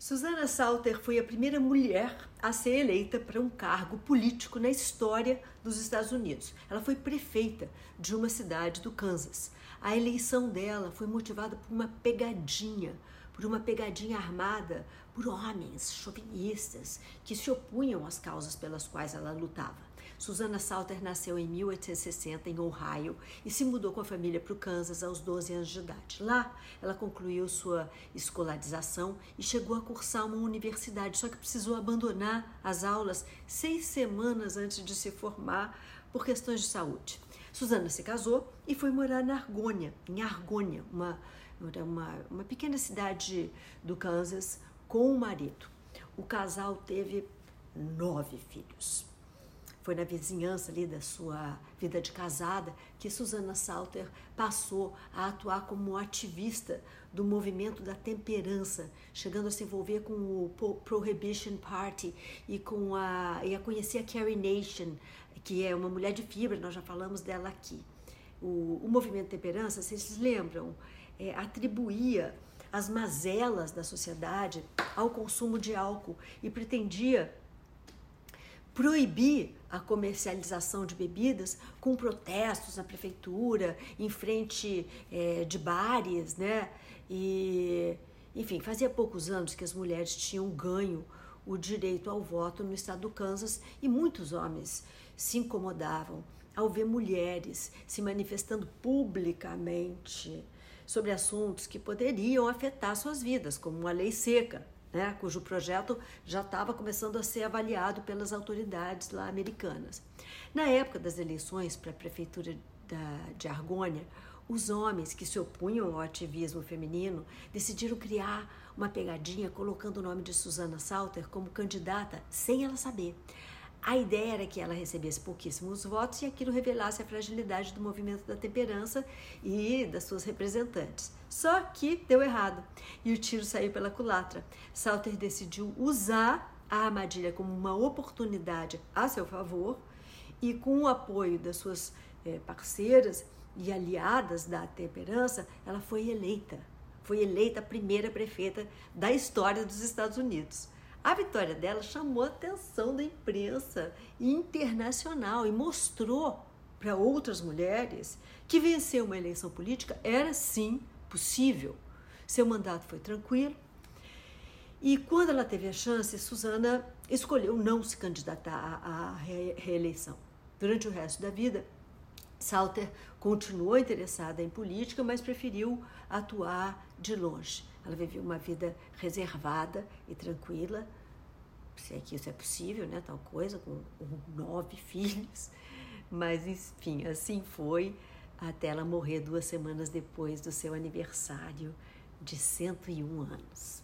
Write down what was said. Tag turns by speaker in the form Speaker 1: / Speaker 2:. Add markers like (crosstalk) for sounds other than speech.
Speaker 1: Susana Salter foi a primeira mulher a ser eleita para um cargo político na história dos Estados Unidos. Ela foi prefeita de uma cidade do Kansas. A eleição dela foi motivada por uma pegadinha, por uma pegadinha armada por homens chauvinistas que se opunham às causas pelas quais ela lutava. Susana Salter nasceu em 1860 em Ohio e se mudou com a família para o Kansas aos 12 anos de idade. Lá, ela concluiu sua escolarização e chegou a cursar uma universidade, só que precisou abandonar as aulas seis semanas antes de se formar por questões de saúde. Susana se casou e foi morar na Argônia, em Argônia, uma, uma, uma pequena cidade do Kansas, com o marido. O casal teve nove filhos. Foi na vizinhança ali da sua vida de casada que Susana Salter passou a atuar como ativista do movimento da temperança, chegando a se envolver com o Prohibition Party e, com a, e a conhecer a Carrie Nation, que é uma mulher de fibra, nós já falamos dela aqui. O, o movimento temperança, vocês lembram, é, atribuía as mazelas da sociedade ao consumo de álcool e pretendia proibir a comercialização de bebidas com protestos na prefeitura, em frente é, de bares, né? E, enfim, fazia poucos anos que as mulheres tinham ganho o direito ao voto no estado do Kansas e muitos homens se incomodavam ao ver mulheres se manifestando publicamente sobre assuntos que poderiam afetar suas vidas, como uma lei seca, né, cujo projeto já estava começando a ser avaliado pelas autoridades lá americanas. Na época das eleições para a prefeitura da, de Argônia, os homens que se opunham ao ativismo feminino decidiram criar uma pegadinha colocando o nome de Susana Salter como candidata sem ela saber. A ideia era que ela recebesse pouquíssimos votos e aquilo revelasse a fragilidade do movimento da temperança e das suas representantes. Só que deu errado e o tiro saiu pela culatra. Salter decidiu usar a armadilha como uma oportunidade a seu favor e, com o apoio das suas é, parceiras e aliadas da temperança, ela foi eleita. Foi eleita a primeira prefeita da história dos Estados Unidos. A vitória dela chamou a atenção da imprensa internacional e mostrou para outras mulheres que vencer uma eleição política era sim possível. Seu mandato foi tranquilo. E quando ela teve a chance, Susana escolheu não se candidatar à reeleição. Durante o resto da vida, Salter continuou interessada em política, mas preferiu atuar de longe. Ela viveu uma vida reservada e tranquila, se é que isso é possível, né, tal coisa, com, nove (laughs) filhos. Mas, enfim, assim foi até ela morrer duas semanas depois do seu aniversário de 101 anos.